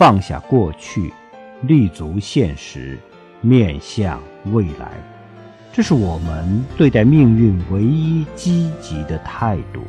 放下过去立足现实面向未来。这是我们对待命运唯一积极的态度。